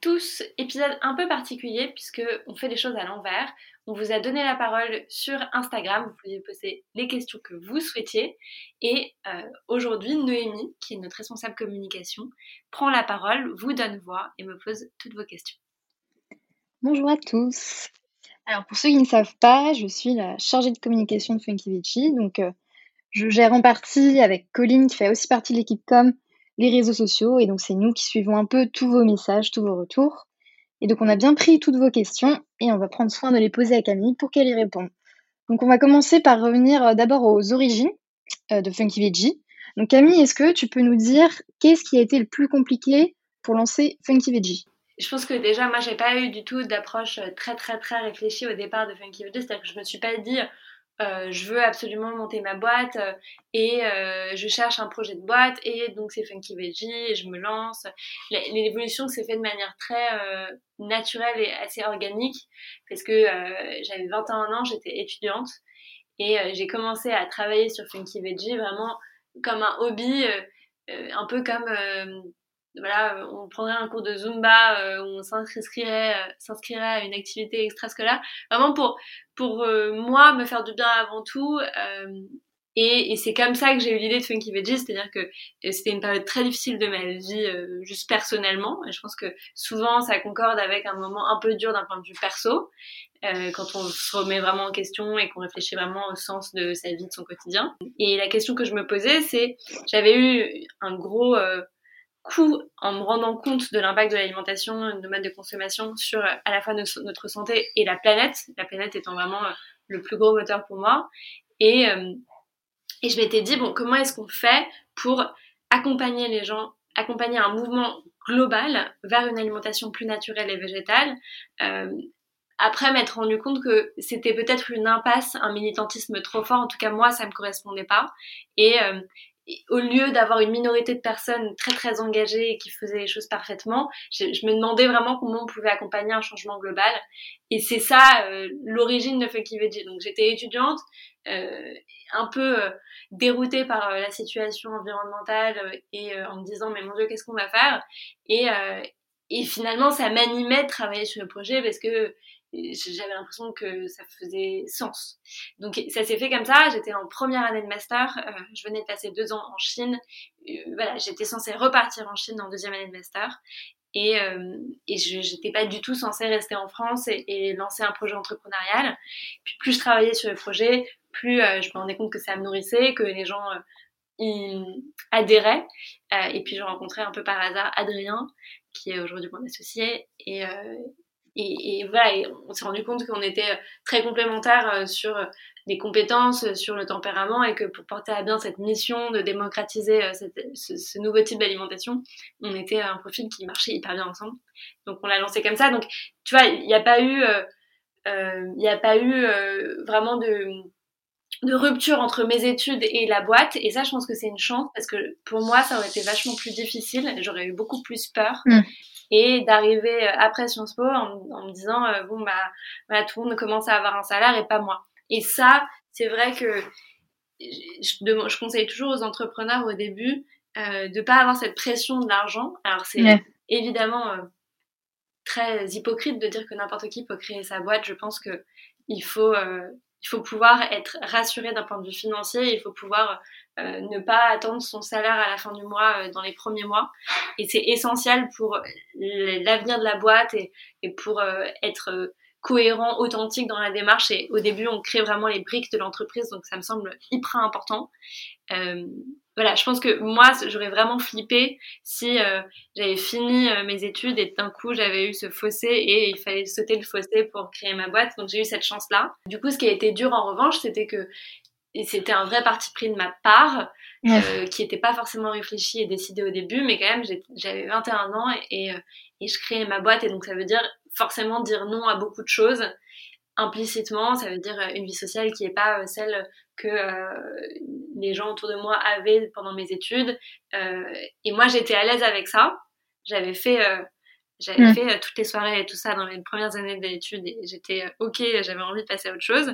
tous, épisode un peu particulier puisque on fait des choses à l'envers. On vous a donné la parole sur Instagram, vous pouvez poser les questions que vous souhaitiez. Et euh, aujourd'hui, Noémie, qui est notre responsable communication, prend la parole, vous donne voix et me pose toutes vos questions. Bonjour à tous. Alors pour ceux qui ne savent pas, je suis la chargée de communication de Funky Vici. Donc euh, je gère en partie avec Colline qui fait aussi partie de l'équipe com les réseaux sociaux. Et donc, c'est nous qui suivons un peu tous vos messages, tous vos retours. Et donc, on a bien pris toutes vos questions et on va prendre soin de les poser à Camille pour qu'elle y réponde. Donc, on va commencer par revenir euh, d'abord aux origines euh, de Funky Veggie. Donc, Camille, est-ce que tu peux nous dire qu'est-ce qui a été le plus compliqué pour lancer Funky Veggie? Je pense que déjà, moi, j'ai pas eu du tout d'approche euh, très, très, très réfléchie au départ de Funky Veggie. C'est-à-dire que je me suis pas dit, euh, je veux absolument monter ma boîte euh, et euh, je cherche un projet de boîte et donc c'est Funky Veggie et je me lance. L'évolution s'est faite de manière très naturelle et assez organique parce que j'avais 21 ans, j'étais étudiante et j'ai commencé à travailler sur Funky Veggie vraiment comme un hobby, un peu comme voilà, on prendrait un cours de Zumba, euh, on s'inscrirait, euh, s'inscrirait à une activité extrascolaire, vraiment pour, pour euh, moi me faire du bien avant tout. et, et c'est comme ça que j'ai eu l'idée de Funky Veggie, c'est-à-dire que c'était une période très difficile de ma vie, juste personnellement. Et je pense que souvent ça concorde avec un moment un peu dur d'un point de vue perso, quand on se remet vraiment en question et qu'on réfléchit vraiment au sens de sa vie, de son quotidien. Et la question que je me posais, c'est, j'avais eu un gros coup en me rendant compte de l'impact de l'alimentation, de mode de consommation sur à la fois notre santé et la planète, la planète étant vraiment euh, le plus gros moteur pour moi. Et, euh, et je m'étais dit, bon, comment est-ce qu'on fait pour accompagner les gens, accompagner un mouvement global vers une alimentation plus naturelle et végétale euh, après m'être rendu compte que c'était peut-être une impasse, un militantisme trop fort. En tout cas, moi, ça me correspondait pas. Et, euh, au lieu d'avoir une minorité de personnes très très engagées et qui faisaient les choses parfaitement, je, me demandais vraiment comment on pouvait accompagner un changement global. Et c'est ça euh, l'origine de Funky Veggie. Donc j'étais étudiante, euh, un peu euh, déroutée par la situation environnementale et en me disant mais mon dieu qu'est-ce qu'on va faire? Et, et finalement ça m'animait de travailler sur le projet parce que j'avais l'impression que ça faisait sens. Donc ça s'est fait comme ça, j'étais en première année de master, euh, je venais de passer deux ans en Chine, euh, voilà, j'étais censée repartir en Chine en deuxième année de master, et, euh, et je n'étais pas du tout censée rester en France et, et, lancer un projet entrepreneurial. Puis plus je travaillais sur le projet, plus je me rendais compte que ça me nourrissait, que les gens y adhéraient. et puis je rencontrais un peu par hasard Adrien, qui est aujourd'hui mon associé, et, et, voilà, on s'est rendu compte qu'on était très complémentaires euh, sur les compétences, sur le tempérament, et que pour porter à bien cette mission de démocratiser euh, ce, nouveau type d'alimentation, on était un profil qui marchait hyper bien ensemble. Donc on l'a lancé comme ça. Donc tu vois, il n'y a pas eu, euh, il n'y a pas eu vraiment de de rupture entre mes études et la boîte et ça je pense que c'est une chance parce que pour moi ça aurait été vachement plus difficile j'aurais eu beaucoup plus peur mm et d'arriver euh, après Sciences Po en, me disant euh, bon bah voilà, tout le monde commence à avoir un salaire et pas moi. Et ça, c'est vrai que je, je, conseille toujours aux entrepreneurs au début euh, de pas avoir cette pression de l'argent. Alors c'est évidemment euh, très hypocrite de dire que n'importe qui peut créer sa boîte. Je pense que il faut il faut pouvoir être rassuré d'un point de vue financier, il faut pouvoir euh, ne pas attendre son salaire à la fin du mois euh, dans les premiers mois. Et c'est essentiel pour l'avenir de la boîte et, et pour euh, être cohérent, authentique dans la démarche. Et au début, on crée vraiment les briques de l'entreprise, donc ça me semble hyper important. Voilà, je pense que moi, j'aurais vraiment flippé si euh, j'avais fini euh, mes études et d'un coup, j'avais eu ce fossé et il fallait sauter le fossé pour créer ma boîte. Donc j'ai eu cette chance-là. Du coup, ce qui a été dur en revanche, c'était que c'était un vrai parti pris de ma part, euh, qui n'était pas forcément réfléchi et décidé au début, mais quand même, j'avais 21 ans et, et, je créais ma boîte, et donc ça veut dire forcément dire non à beaucoup de choses implicitement, ça veut dire une vie sociale qui n'est pas celle que euh, les gens autour de moi avaient pendant mes études. et moi, j'étais à l'aise avec ça. J'avais fait, j'avais mm. fait toutes les soirées et tout ça dans les premières années d'études et j'étais ok, j'avais envie de passer à autre chose.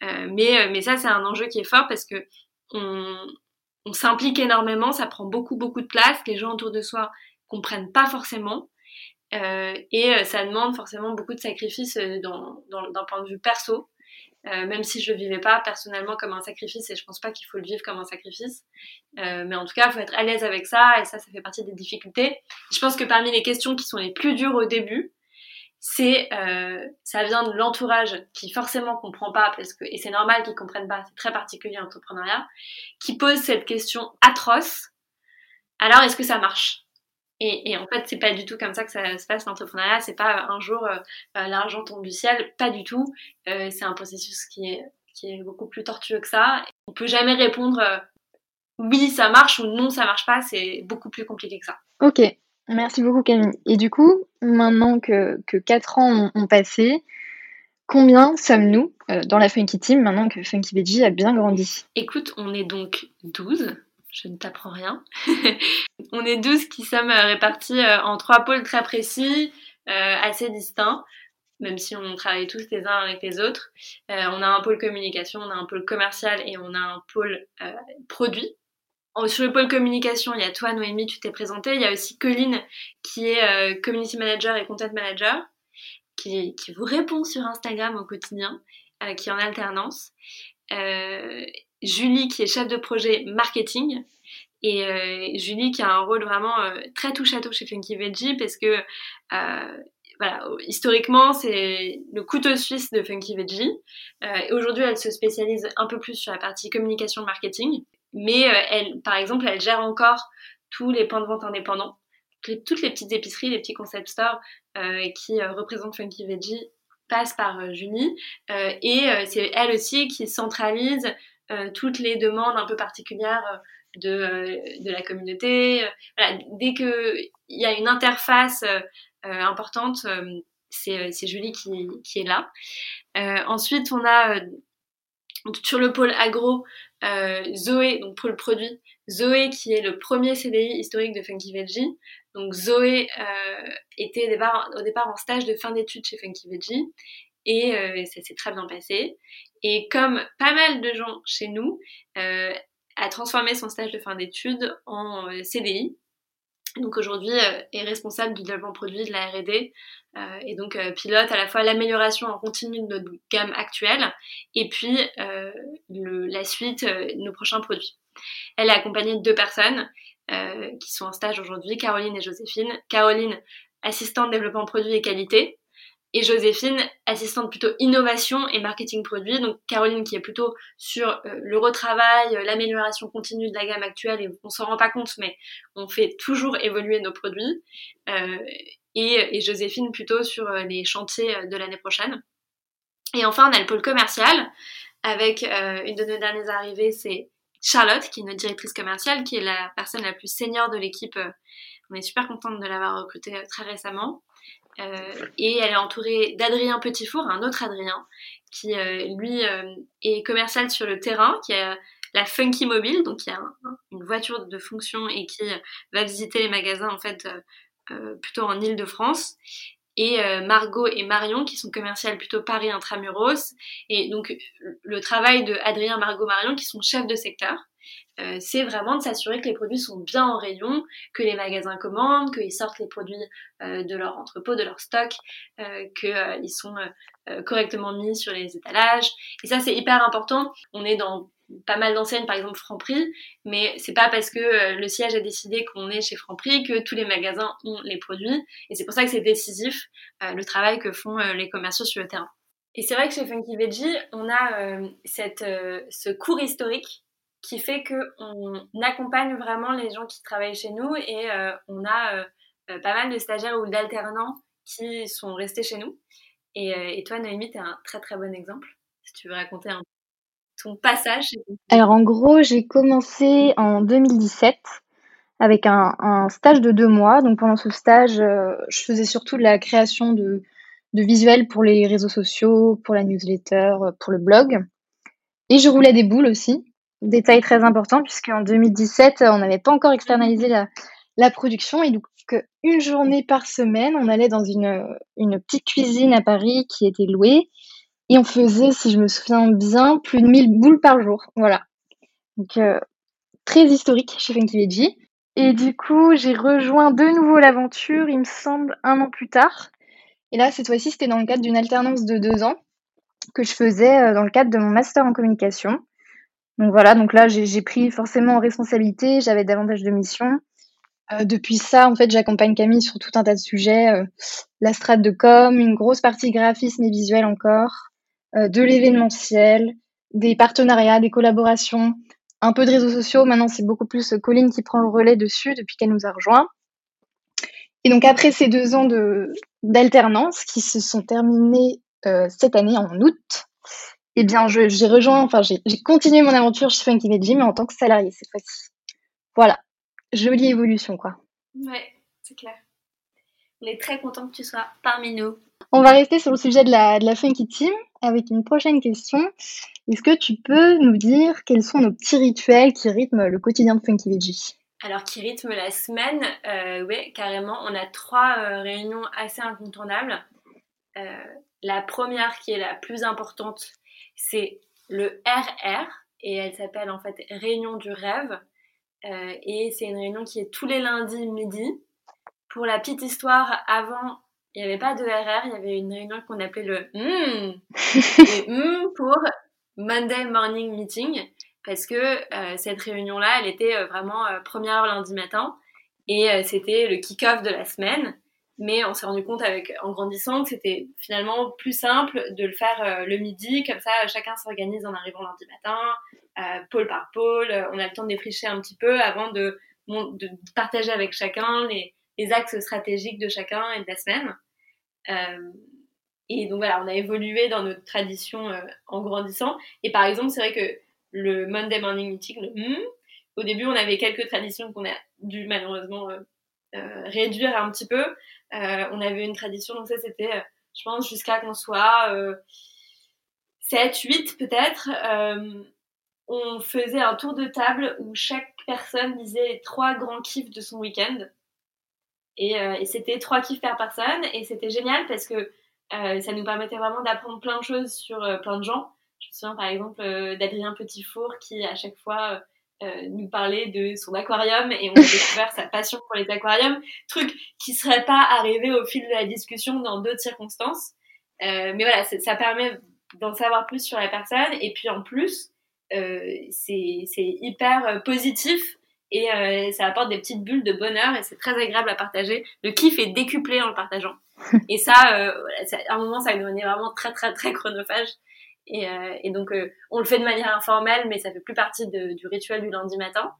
mais, mais ça, c'est un enjeu qui est fort parce que on, on s'implique énormément, ça prend beaucoup, beaucoup de place. Les gens autour de soi comprennent pas forcément. Euh, et euh, ça demande forcément beaucoup de sacrifices euh, d'un point de vue perso, même si je le vivais pas personnellement comme un sacrifice et je pense pas qu'il faut le vivre comme un sacrifice. mais en tout cas, il faut être à l'aise avec ça et ça, ça fait partie des difficultés. Je pense que parmi les questions qui sont les plus dures au début, c'est ça vient de l'entourage qui forcément comprend pas parce que et c'est normal qu'ils comprennent pas, c'est très particulier l'entrepreneuriat, qui pose cette question atroce. Alors est-ce que ça marche? Et, en fait, c'est pas du tout comme ça que ça se passe l'entrepreneuriat. C'est pas un jour euh, euh, l'argent tombe du ciel, pas du tout. Euh, c'est un processus qui est, qui est beaucoup plus tortueux que ça. On peut jamais répondre oui, ça marche ou non, ça marche pas. C'est beaucoup plus compliqué que ça. Ok, merci beaucoup Camille. Et du coup, maintenant que, que 4 ans ont, passé, combien sommes-nous dans la Funky Team maintenant que Funky Veggie a bien grandi? Écoute, on est donc 12 je ne t'apprends rien. on est 12 qui sommes euh, répartis euh, en trois pôles très précis, euh, assez distincts, même si on travaille tous les uns avec les autres. on a un pôle communication, on a un pôle commercial et on a un pôle produit. Sur le pôle communication, il y a toi, Noémie, tu t'es présentée. Il y a aussi Colline, qui est community manager et content manager, qui, qui, vous répond sur Instagram au quotidien, qui est en alternance. Julie qui est chef de projet marketing. Et euh, Julie qui a un rôle vraiment euh, très touche à touche chez Funky Veggie parce que euh, voilà, historiquement, c'est le couteau suisse de Funky Veggie. aujourd'hui, elle se spécialise un peu plus sur la partie communication marketing. Mais elle, par exemple, elle gère encore tous les points de vente indépendants, toutes les petites épiceries, les petits concept stores qui représentent Funky Veggie passent par Julie. et c'est elle aussi qui centralise toutes les demandes un peu particulières euh, de, euh, de la communauté. Voilà, dès qu'il y a une interface importante, c'est Julie qui, qui, est là. ensuite, on a sur le pôle agro, Zoé, donc pour le produit, Zoé qui est le premier CDI historique de Funky Veggie. Donc Zoé était au départ, en stage de fin d'études chez Funky Veggie et euh, ça s'est très bien passé. Et comme pas mal de gens chez nous, euh, a transformé son stage de fin d'études en euh, CDI. Donc aujourd'hui est responsable du développement produit de la R&D et donc pilote à la fois l'amélioration en continu de notre gamme actuelle et puis la suite, nos prochains produits. Elle est accompagnée de deux personnes qui sont en stage aujourd'hui, Caroline et Joséphine. Caroline, assistante développement produit et qualité, et Joséphine, assistante plutôt innovation et marketing produit. Donc Caroline qui est plutôt sur euh, le retravail, euh, l'amélioration continue de la gamme actuelle et on s'en rend pas compte mais on fait toujours évoluer nos produits. Euh, et, Joséphine plutôt sur les chantiers de l'année prochaine. Et enfin on a le pôle commercial avec une de nos dernières arrivées, c'est Charlotte qui est notre directrice commerciale, qui est la personne la plus senior de l'équipe. On est super contente de l'avoir recrutée très récemment. Euh, et elle est entourée d'Adrien Petitfour, un autre Adrien, qui euh, lui euh, est commercial sur le terrain, qui a la Funky Mobile, donc il y a une voiture de fonction et qui va visiter les magasins en fait plutôt en Ile-de-France. Et Margot et Marion qui sont commerciales plutôt Paris intramuros. Et donc le travail de Adrien, Margot, Marion qui sont chefs de secteur. Euh, c'est vraiment de s'assurer que les produits sont bien en rayon, que les magasins commandent, qu'ils sortent les produits euh, de leur entrepôt, de leur stock, euh, qu'ils sont correctement mis sur les étalages. Et ça, c'est hyper important. On est dans pas mal d'enseignes, par exemple Franprix, mais c'est pas parce que le siège a décidé qu'on est chez Franprix que tous les magasins ont les produits. Et c'est pour ça que c'est décisif le travail que font les commerciaux sur le terrain. Et c'est vrai que chez Funky Veggie, on a cette, ce cours historique qui fait qu'on accompagne vraiment les gens qui travaillent chez nous et euh, on a euh, euh, pas mal de stagiaires ou d'alternants qui sont restés chez nous. Et, toi, Noémie, tu es un très très bon exemple. Si tu veux raconter un, ton passage. Alors en gros, j'ai commencé en 2017 avec un, stage de deux mois. Donc pendant ce stage, je faisais surtout de la création de visuels pour les réseaux sociaux, pour la newsletter, pour le blog. Et je roulais des boules aussi. Détail très important, puisqu'en 2017, on n'avait pas encore externalisé la, production. Et donc, une journée par semaine, on allait dans une, petite cuisine à Paris qui était louée. Et on faisait, si je me souviens bien, plus de 1000 boules par jour. Voilà. Donc, euh, très historique chez Funky. Et du coup, j'ai rejoint de nouveau l'aventure, il me semble, un an plus tard. Et là, cette fois-ci, c'était dans le cadre d'une alternance de deux ans que je faisais euh, dans le cadre de mon master en communication. Donc voilà, donc là j'ai pris forcément en responsabilité, j'avais davantage de missions. Euh, depuis ça, en fait, j'accompagne Camille sur tout un tas de sujets, euh, la strate de com, une grosse partie graphisme et visuel encore, euh, de l'événementiel, des partenariats, des collaborations, un peu de réseaux sociaux. Maintenant, c'est beaucoup plus Colline qui prend le relais dessus depuis qu'elle nous a rejoints. Et donc après ces deux ans d'alternance qui se sont terminés cette année en août, eh bien, j'ai rejoint, enfin, j'ai continué mon aventure chez Funky Veggie, mais en tant que salarié cette fois-ci. Voilà, jolie évolution, quoi. Ouais, c'est clair. On est très content que tu sois parmi nous. On va rester sur le sujet de la, de la Funky Team avec une prochaine question. Est-ce que tu peux nous dire quels sont nos petits rituels qui rythment le quotidien de Funky Veggie? Alors, qui rythme la semaine, euh, oui, carrément. On a trois euh, réunions assez incontournables. Euh, la première, qui est la plus importante, c'est le RR et elle s'appelle en fait Réunion du rêve. Euh, et c'est une réunion qui est tous les lundis midi. Pour la petite histoire, avant, il n'y avait pas de RR, il y avait une réunion qu'on appelait le M. le pour Monday Morning Meeting, parce que euh, cette réunion-là, elle était euh, vraiment première heure lundi matin, et c'était le kick-off de la semaine. Mais on s'est rendu compte avec, en grandissant que c'était finalement plus simple de le faire euh, le midi, comme ça chacun s'organise en arrivant lundi matin, euh, pôle par pôle, on a le temps de défricher un petit peu avant de, de partager avec chacun les, les, axes stratégiques de chacun et de la semaine. Euh, et donc voilà, on a évolué dans notre tradition euh, en grandissant. Et par exemple, c'est vrai que le Monday Morning Meeting, le mm, au début, on avait quelques traditions qu'on a dû malheureusement réduire un petit peu. Euh, on avait une tradition, donc ça c'était, euh, je pense, jusqu'à qu'on soit 7, euh, 8 peut-être. on faisait un tour de table où chaque personne disait trois grands kiffs de son week-end. Et, c'était trois kiffs par personne. Et c'était génial parce que ça nous permettait vraiment d'apprendre plein de choses sur plein de gens. Je me souviens par exemple d'Adrien Petitfour qui à chaque fois euh, nous parler de son aquarium et on a découvert sa passion pour les aquariums, truc qui serait pas arrivé au fil de la discussion dans d'autres circonstances. Euh, mais voilà, ça permet d'en savoir plus sur la personne et puis en plus, euh, c'est hyper euh, positif et euh, ça apporte des petites bulles de bonheur et c'est très agréable à partager. Le kiff est décuplé en le partageant. Et ça, euh, à un moment, ça devenait vraiment très très très chronophage. Et, euh, et donc, euh, on le fait de manière informelle, mais ça fait plus partie de, du rituel du lundi matin.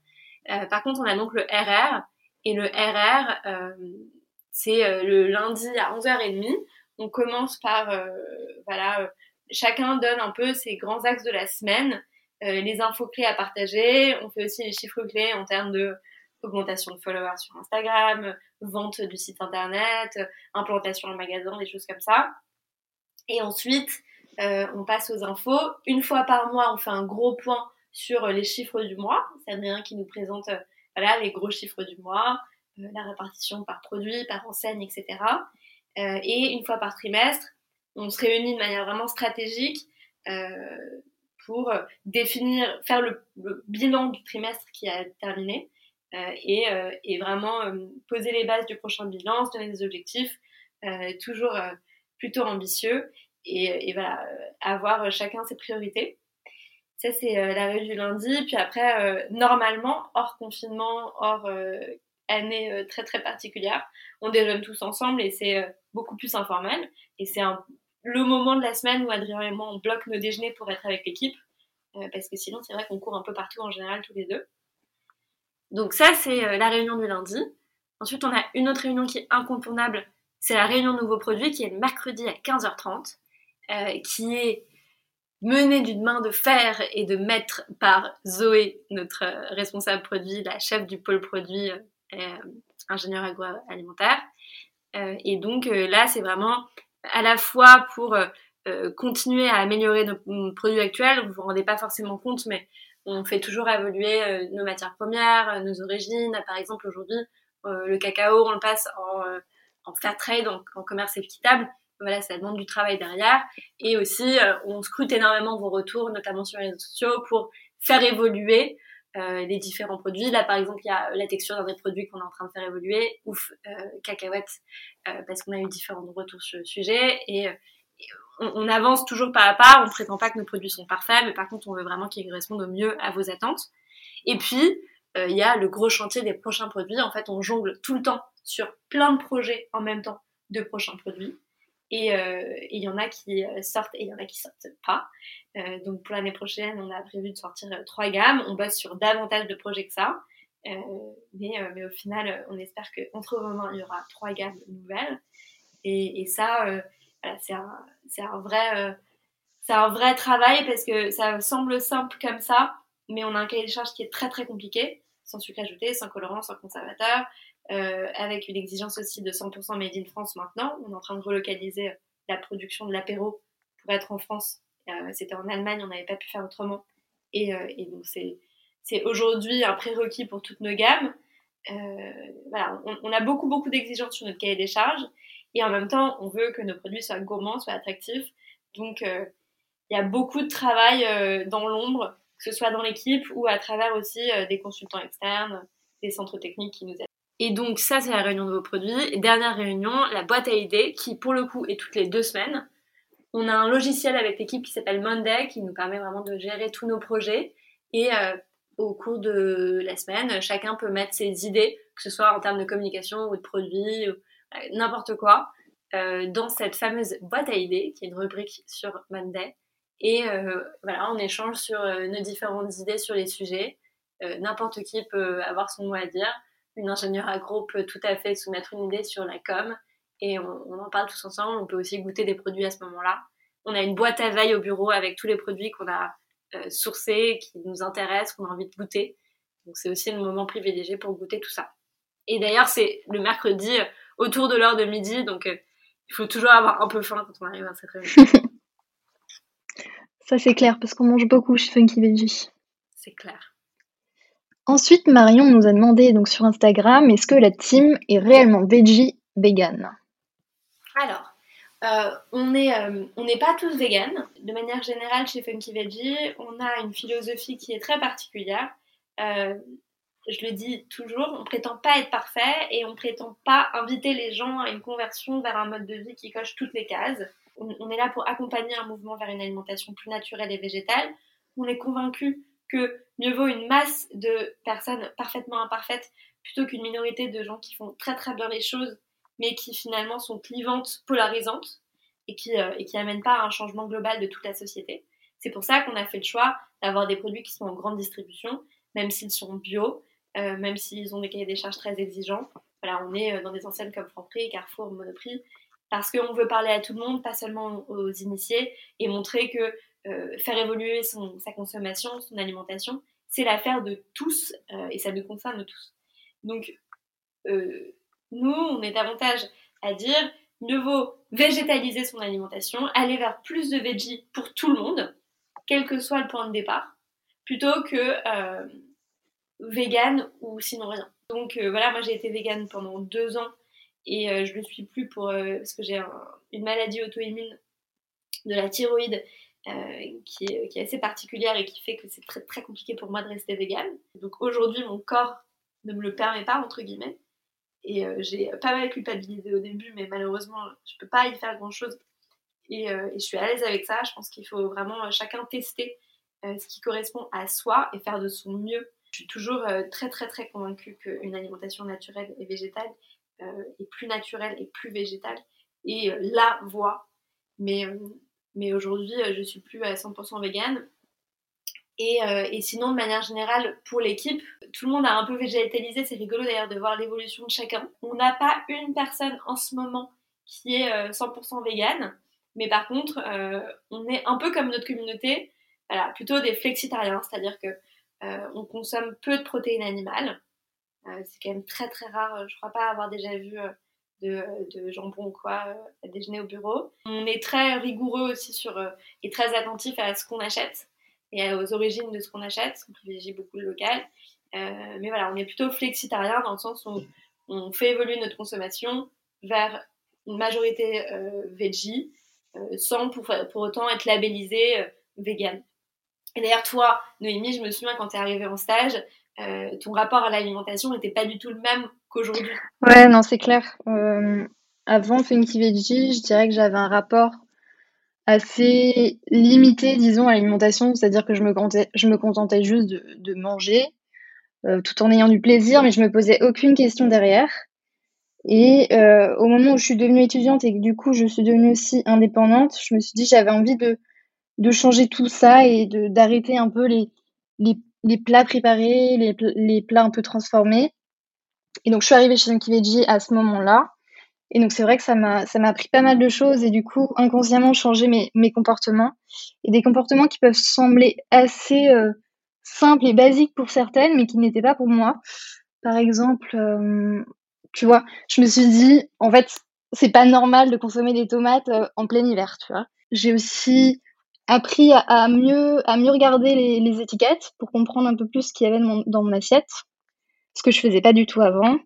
Euh, par contre, on a donc le RR. Et le RR, c'est le lundi à 11h30. On commence par, voilà, chacun donne un peu ses grands axes de la semaine, les infos clés à partager. On fait aussi les chiffres clés en termes de augmentation de followers sur Instagram, vente du site internet, implantation en magasin, des choses comme ça. Et ensuite, euh, on passe aux infos. Une fois par mois, on fait un gros point sur les chiffres du mois. C'est Adrien qui nous présente euh, voilà, les gros chiffres du mois, euh, la répartition par produit, par enseigne, etc. et une fois par trimestre, on se réunit de manière vraiment stratégique pour définir, faire le, bilan du trimestre qui a terminé et, et, vraiment poser les bases du prochain bilan, se donner des objectifs, toujours plutôt ambitieux et, et, voilà, avoir chacun ses priorités. Ça, c'est la réunion du lundi. Puis après, normalement, hors confinement, hors année très très particulière, on déjeune tous ensemble et c'est beaucoup plus informel. Et c'est le moment de la semaine où Adrien et moi, on bloque nos déjeuners pour être avec l'équipe. parce que sinon, c'est vrai qu'on court un peu partout en général tous les deux. Donc ça, c'est la réunion du lundi. Ensuite, on a une autre réunion qui est incontournable. C'est la réunion nouveaux produits qui est le mercredi à 15h30, qui est menée d'une main de fer et de maître par Zoé, notre responsable produit, la chef du pôle produit euh, ingénieur agroalimentaire. Euh, et donc euh, là, c'est vraiment à la fois pour continuer à améliorer nos, produits actuels, vous vous rendez pas forcément compte, mais on fait toujours évoluer nos matières premières, nos origines. Par exemple, aujourd'hui, le cacao, on le passe en, en fair trade, en, commerce équitable. Voilà, ça demande du travail derrière. Et aussi, on scrute énormément vos retours, notamment sur les réseaux sociaux, pour faire évoluer euh, les différents produits. Là, par exemple, il y a la texture d'un des produits qu'on est en train de faire évoluer, ouf, euh, cacahuète, euh, parce qu'on a eu différents retours sur le sujet. Et, on, avance toujours pas à pas. On ne prétend pas que nos produits sont parfaits, mais par contre, on veut vraiment qu'ils correspondent au mieux à vos attentes. Et puis, il y a le gros chantier des prochains produits. En fait, on jongle tout le temps sur plein de projets en même temps de prochains produits. Euh, et il y en a qui euh, sortent et il y en a qui sortent pas. Euh, donc pour l'année prochaine, on a prévu de sortir trois gammes. On bosse sur davantage de projets que ça. mais, mais au final, on espère qu'entre moment, il y aura trois gammes nouvelles. Et, et ça, voilà, c'est un, un, vrai, c'est un vrai travail parce que ça semble simple comme ça, mais on a un cahier de charges qui est très très compliqué, sans sucre ajouté, sans colorant, sans conservateur, euh, avec une exigence aussi de 100% made in France maintenant. On est en train de relocaliser la production de l'apéro pour être en France. Euh, c'était en Allemagne, on n'avait pas pu faire autrement. Et, euh, et donc c'est, aujourd'hui un prérequis pour toutes nos gammes. voilà, on, on, a beaucoup beaucoup d'exigences sur notre cahier des charges et en même temps on veut que nos produits soient gourmands, soient attractifs. Donc il y a beaucoup de travail dans l'ombre, que ce soit dans l'équipe ou à travers aussi des consultants externes, des centres techniques qui nous aident. Et donc ça, c'est la réunion de vos produits. Et dernière réunion, la boîte à idées, qui pour le coup est toutes les deux semaines. On a un logiciel avec l'équipe qui s'appelle Monday, qui nous permet vraiment de gérer tous nos projets. Et euh, au cours de la semaine, chacun peut mettre ses idées, que ce soit en termes de communication ou de produits, euh, n'importe quoi, euh, dans cette fameuse boîte à idées, qui est une rubrique sur Monday. Et voilà, on échange sur nos différentes idées sur les sujets. n'importe qui peut avoir son mot à dire une ingénieure agro peut tout à fait soumettre une idée sur la com et on, en parle tous ensemble. On peut aussi goûter des produits à ce moment-là. On a une boîte à veille au bureau avec tous les produits qu'on a euh, sourcés, qui nous intéressent, qu'on a envie de goûter. Donc c'est aussi le moment privilégié pour goûter tout ça. Et d'ailleurs, c'est le mercredi euh, autour de l'heure de midi, donc euh, il faut toujours avoir un peu faim quand on arrive à cette réunion. ça c'est clair, parce qu'on mange beaucoup chez Funky Veggie. C'est clair. Ensuite, Marion nous a demandé donc sur Instagram, est-ce que la team est réellement veggie vegan? Alors, euh, on n'est euh, pas tous vegan. De manière générale, chez Funky Veggie, on a une philosophie qui est très particulière. Euh, je le dis toujours, on prétend pas être parfait et on prétend pas inviter les gens à une conversion vers un mode de vie qui coche toutes les cases. on est là pour accompagner un mouvement vers une alimentation plus naturelle et végétale. On est convaincu que mieux vaut une masse de personnes parfaitement imparfaites plutôt qu'une minorité de gens qui font très très bien les choses, mais qui finalement sont clivantes, polarisantes, et qui, euh, et qui amènent pas à un changement global de toute la société. C'est pour ça qu'on a fait le choix d'avoir des produits qui sont en grande distribution, même s'ils sont bio, euh, même s'ils ont des cahiers des charges très exigeants. Voilà, on est euh, dans des enseignes comme Franprix, Carrefour, Monoprix, parce qu'on veut parler à tout le monde, pas seulement aux initiés, et montrer que faire évoluer son, sa consommation, son alimentation, c'est l'affaire de tous euh, et ça nous concerne tous. Donc, euh, nous, on est davantage à dire mieux vaut végétaliser son alimentation, aller vers plus de veggie pour tout le monde, quel que soit le point de départ, plutôt que vegan ou sinon rien. Donc voilà, moi j'ai été vegan pendant deux ans et je ne le suis plus pour parce que j'ai une maladie auto-immune de la thyroïde qui, est, qui, est, assez particulière et qui fait que c'est très, très compliqué pour moi de rester végane. Donc aujourd'hui, mon corps ne me le permet pas, entre guillemets. Et j'ai pas mal culpabilisé au début, mais malheureusement, je peux pas y faire grand-chose. Et, et, je suis à l'aise avec ça. Je pense qu'il faut vraiment chacun tester ce qui correspond à soi et faire de son mieux. Je suis toujours très très très convaincue qu'une alimentation naturelle et végétale est plus naturelle et plus végétale et la voie. Mais, mais aujourd'hui, je suis plus à 100% végane. Et, et, sinon, de manière générale, pour l'équipe, tout le monde a un peu végétalisé. C'est rigolo d'ailleurs de voir l'évolution de chacun. On n'a pas une personne en ce moment qui est 100% végane. Mais par contre, on est un peu comme notre communauté plutôt des flexitariens, c'est-à-dire que euh, on consomme peu de protéines animales. Euh, c'est quand même très très rare, je crois pas avoir déjà vu euh, de, jambon quoi à déjeuner au bureau. On est très rigoureux aussi sur et très attentif à ce qu'on achète et aux origines de ce qu'on achète. On privilégie beaucoup le local. mais voilà, on est plutôt flexitarien dans le sens où on fait évoluer notre consommation vers une majorité veggie sans pour, pour, autant être labellisé vegan. Et d'ailleurs, toi, Noémie, je me souviens quand tu es arrivée en stage, euh, ton rapport à l'alimentation n'était pas du tout le même qu'aujourd'hui. Ouais, non, c'est clair. Euh, avant Funky Veggie, je dirais que j'avais un rapport assez limité, disons, à l'alimentation, c'est-à-dire que je me contentais, je me contentais juste de, manger, euh, tout en ayant du plaisir, mais je me posais aucune question derrière. Et euh, au moment où je suis devenue étudiante et que du coup je suis devenue aussi indépendante, je me suis dit j'avais envie de de changer tout ça et d'arrêter un peu les, les, les plats préparés, les, les, plats un peu transformés. Et donc, je suis arrivée chez Veggie à ce moment-là. Et donc, c'est vrai que ça m'a, appris pas mal de choses et du coup, inconsciemment, changer mes, mes comportements. Et des comportements qui peuvent sembler assez euh, simples et basiques pour certaines, mais qui n'étaient pas pour moi. Par exemple, euh, tu vois, je me suis dit, en fait, c'est pas normal de consommer des tomates euh, en plein hiver, tu vois. J'ai aussi appris à, mieux, à mieux regarder les, étiquettes pour comprendre un peu plus ce qu'il y avait dans mon, assiette, ce que je faisais pas du tout avant.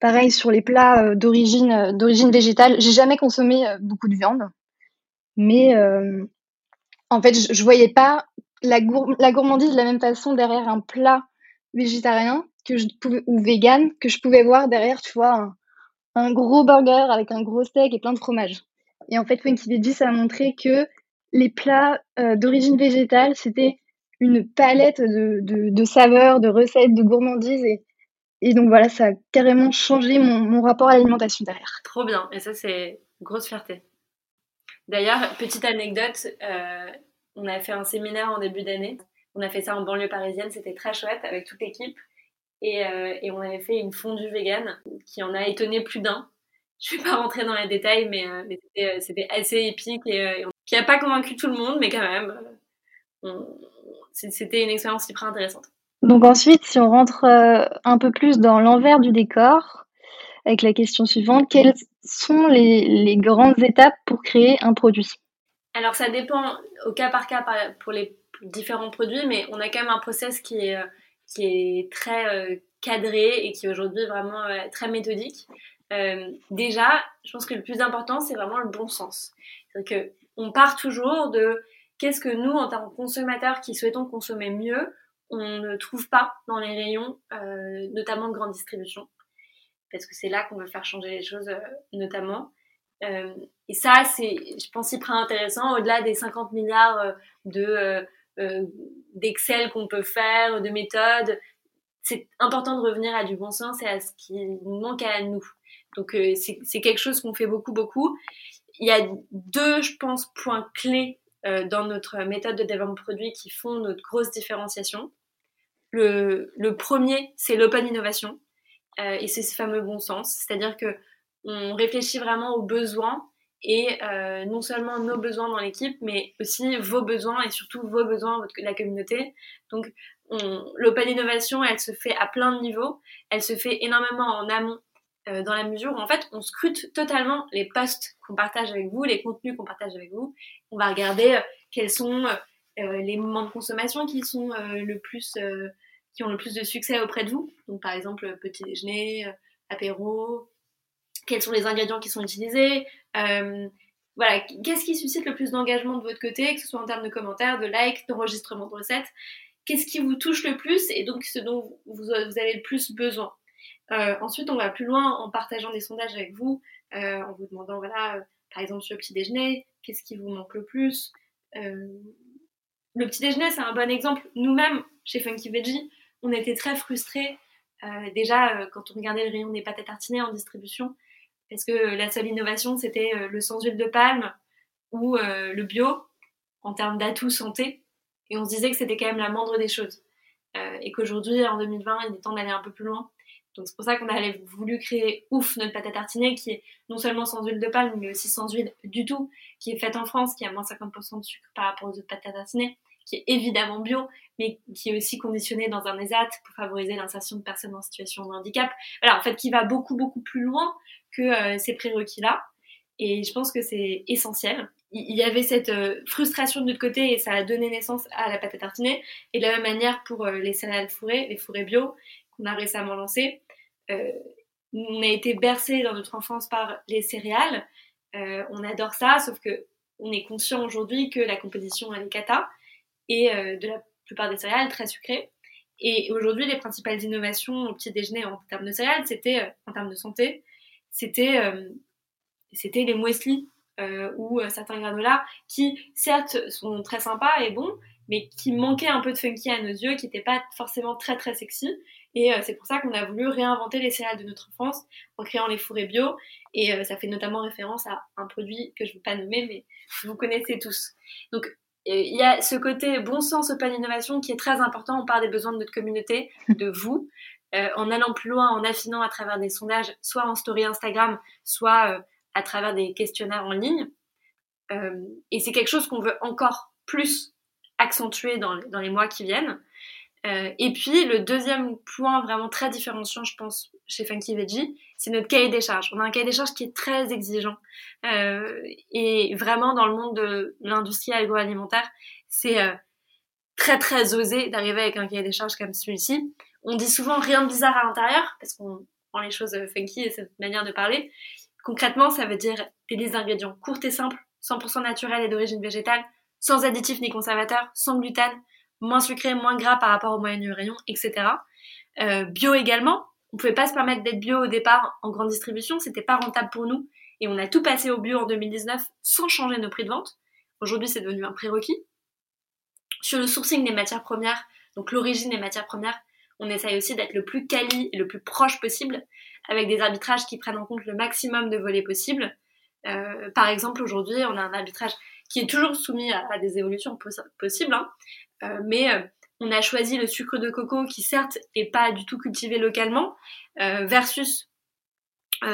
Pareil sur les plats euh, d'origine euh, d'origine végétale, j'ai jamais consommé euh, beaucoup de viande, mais en fait je, je, voyais pas la, la gourmandise de la même façon derrière un plat végétarien que je pouvais ou vegan que je pouvais voir derrière, tu vois, un, gros burger avec un gros steak et plein de fromage. Et en fait, Winky Veggie, ça a montré que les plats d'origine végétale, c'était une palette de, saveurs, de recettes, de gourmandises. Et, donc voilà, ça a carrément changé mon, rapport à l'alimentation derrière. Trop bien, et ça c'est grosse fierté. D'ailleurs, petite anecdote, euh, on a fait un séminaire en début d'année. On a fait ça en banlieue parisienne, c'était très chouette avec toute l'équipe. Et, euh, on avait fait une fondue végane qui en a étonné plus d'un. Je ne vais pas rentrer dans les détails, mais, euh, c'était assez épique et, qui n'a pas convaincu tout le monde, mais quand même, c'était une expérience super intéressante. Donc ensuite, si on rentre euh, un peu plus dans l'envers du décor, avec la question suivante, quelles sont les, les grandes étapes pour créer un produit? Alors ça dépend au cas par cas pour les différents produits, mais on a quand même un process qui est, euh, qui est très cadré et qui est aujourd'hui vraiment très méthodique. déjà, je pense que le plus important, c'est vraiment le bon sens. C'est-à-dire que on part toujours de qu'est-ce que nous, en tant que consommateurs qui souhaitons consommer mieux, on ne trouve pas dans les rayons, euh, notamment de grande distribution. Parce que c'est là qu'on veut faire changer les choses, euh, notamment. Euh, et ça, c'est, je pense, hyper intéressant, au-delà des 50 milliards de, d'Excel qu'on peut faire, de méthodes. C'est important de revenir à du bon sens et à ce qui nous manque à nous. Donc, c'est quelque chose qu'on fait beaucoup, beaucoup il y a deux, je pense, points clés dans notre méthode de développement produit qui font notre grosse différenciation. Le, premier, c'est l'open innovation euh, et c'est ce fameux bon sens, c'est-à-dire que on réfléchit vraiment aux besoins et euh, non seulement nos besoins dans l'équipe, mais aussi vos besoins et surtout vos besoins de la communauté. Donc, l'open innovation, elle se fait à plein de niveaux. Elle se fait énormément en amont euh, dans la mesure où en fait on scrute totalement les posts qu'on partage avec vous, les contenus qu'on partage avec vous. On va regarder euh, quels sont euh, les moments de consommation qui sont le plus qui ont le plus de succès auprès de vous. Donc par exemple petit déjeuner, apéro, quels sont les ingrédients qui sont utilisés, voilà, qu'est-ce qui suscite le plus d'engagement de votre côté, que ce soit en termes de commentaires, de likes, d'enregistrement de recettes? Qu'est-ce qui vous touche le plus et donc ce dont vous, avez le plus besoin? Euh, Ensuite, on va plus loin en partageant des sondages avec vous, euh, en vous demandant, voilà, euh, par exemple sur le petit déjeuner, qu'est-ce qui vous manque le plus Le petit déjeuner, c'est un bon exemple. Nous-mêmes, chez Funky Veggie, on était très frustrés. déjà, quand on regardait le rayon des pâtes à tartiner en distribution, parce que la seule innovation, c'était le sans huile de palme ou le bio en termes d'atouts santé. Et on se disait que c'était quand même la moindre des choses. Et qu'aujourd'hui, en 2020, il est temps d'aller un peu plus loin. Donc c'est pour ça qu'on a voulu créer Ouf, notre pâte à tartiner, qui est non seulement sans huile de palme, mais aussi sans huile du tout, qui est faite en France, qui a moins 50% de sucre par rapport aux autres pâtes à tartiner, qui est évidemment bio, mais qui est aussi conditionnée dans un ESAT pour favoriser l'insertion de personnes en situation de handicap. Voilà, en fait, qui va beaucoup, beaucoup plus loin que euh, ces prérequis-là. Et je pense que c'est essentiel. Il y avait cette euh, frustration de notre côté et ça a donné naissance à la pâte à tartiner. Et de la même manière pour euh, les céréales fourrées, les fourrés bio qu'on a récemment lancés. on a été bercé dans notre enfance par les céréales. on adore ça, sauf que on est conscient aujourd'hui que la composition elle est cata et de la plupart des céréales très sucrées. Et aujourd'hui, les principales innovations au petit déjeuner en termes de céréales, c'était en termes de santé, c'était euh, c'était les muesli euh, ou euh, certains granolas qui certes sont très sympas et bons, mais qui manquaient un peu de funky à nos yeux, qui n'étaient pas forcément très très sexy. Et c'est pour ça qu'on a voulu réinventer les céréales de notre enfance en créant les fourrés bio. Et ça fait notamment référence à un produit que je ne vais pas nommer, mais vous connaissez tous. Donc il y a ce côté bon sens open innovation qui est très important. On parle des besoins de notre communauté, de vous. Euh, en allant plus loin, en affinant à travers des sondages, soit en story Instagram, soit euh, à travers des questionnaires en ligne. Euh, et c'est quelque chose qu'on veut encore plus accentuer dans, les mois qui viennent. Et puis le deuxième point vraiment très différenciant, je pense, chez Funky Veggie, c'est notre cahier des charges. On a un cahier des charges qui est très exigeant. et vraiment dans le monde de l'industrie agroalimentaire, c'est très très osé d'arriver avec un cahier des charges comme celui-ci. On dit souvent rien de bizarre à l'intérieur, parce qu'on prend les choses funky et cette manière de parler. Concrètement, ça veut dire des listes d'ingrédients courtes et simples, 100% naturels et d'origine végétale, sans additifs ni conservateurs, sans gluten, moins sucré, moins gras par rapport au moyen du rayon, etc. Euh, bio également. On pouvait pas se permettre d'être bio au départ en grande distribution, c'était pas rentable pour nous. Et on a tout passé au bio en 2019 sans changer nos prix de vente. Aujourd'hui, c'est devenu un prérequis. Sur le sourcing des matières premières, donc l'origine des matières premières, on essaye aussi d'être le plus quali et le plus proche possible, avec des arbitrages qui prennent en compte le maximum de volets possibles. Euh, par exemple, aujourd'hui, on a un arbitrage qui est toujours soumis à, des évolutions possibles, hein. Euh, mais euh, on a choisi le sucre de coco qui certes est pas du tout cultivé localement, versus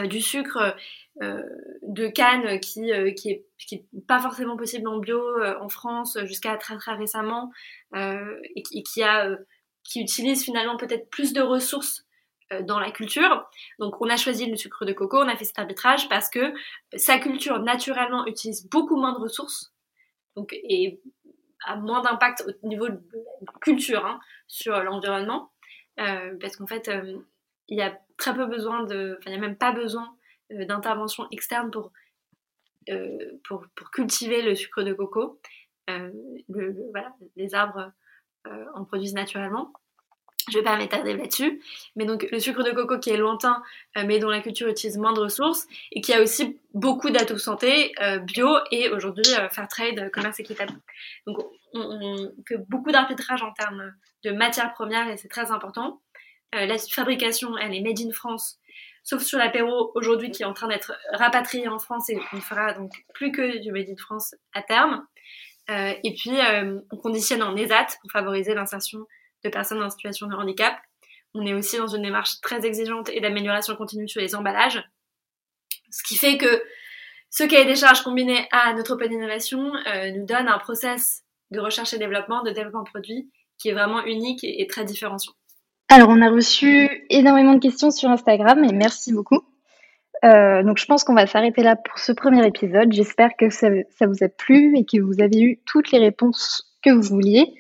du sucre de canne qui, qui, est, pas forcément possible en bio en France jusqu'à très très récemment et, qui qui utilisent finalement peut-être plus de ressources euh, dans la culture. Donc on a choisi le sucre de coco, on a fait cet arbitrage parce que sa culture naturellement utilise beaucoup moins de ressources donc, et moins d'impact au niveau de la culture hein, sur l'environnement. Euh, parce qu'en fait, euh, il y a très peu besoin de. Il n'y a même pas besoin d'intervention externe pour, pour, cultiver le sucre de coco. Les arbres euh, en produisent naturellement. Je vais pas m'étarder là-dessus. Mais donc le sucre de coco qui est lointain, euh, mais dont la culture utilise moins de ressources et qui a aussi beaucoup d'atouts santé, euh, bio et aujourd'hui fair trade, commerce équitable. Donc on, fait beaucoup d'arbitrage en termes de matières premières et c'est très important. la fabrication, elle est made in France, sauf sur l'apéro aujourd'hui qui est en train d'être rapatrié en France et on fera donc plus que du made in France à terme. Euh, et puis, euh, on conditionne en ESAT pour favoriser l'insertion de personnes en situation de handicap. On est aussi dans une démarche très exigeante et d'amélioration continue sur les emballages. Ce qui fait que ce cahier des charges combiné à notre open innovation euh, nous donne un process de recherche et développement, de développement produit qui est vraiment unique et, très différenciant. Alors, on a reçu énormément de questions sur Instagram et merci beaucoup. Euh, donc je pense qu'on va s'arrêter là pour ce premier épisode. J'espère que ça, vous a plu et que vous avez eu toutes les réponses que vous vouliez.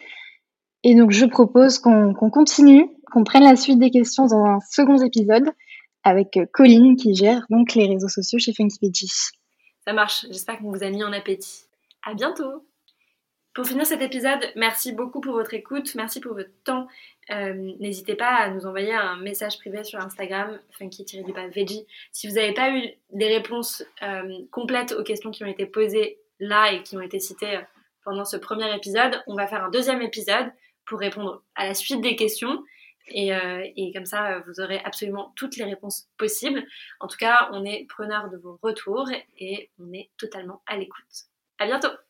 Et donc je propose qu'on continue, qu'on prenne la suite des questions dans un second épisode avec Colline qui gère donc les réseaux sociaux chez Funky Ça marche, j'espère qu'on vous a mis en appétit. À bientôt Pour finir cet épisode, merci beaucoup pour votre écoute, merci pour votre temps. Euh, n'hésitez pas à nous envoyer un message privé sur Instagram, funky-veggie. Si vous n'avez pas eu des réponses euh, complètes aux questions qui ont été posées là et qui ont été citées pendant ce premier épisode, on va faire un deuxième épisode pour répondre à la suite des questions. Et, euh, et, comme ça, vous aurez absolument toutes les réponses possibles. En tout cas, on est preneur de vos retours et on est totalement à l'écoute. À bientôt!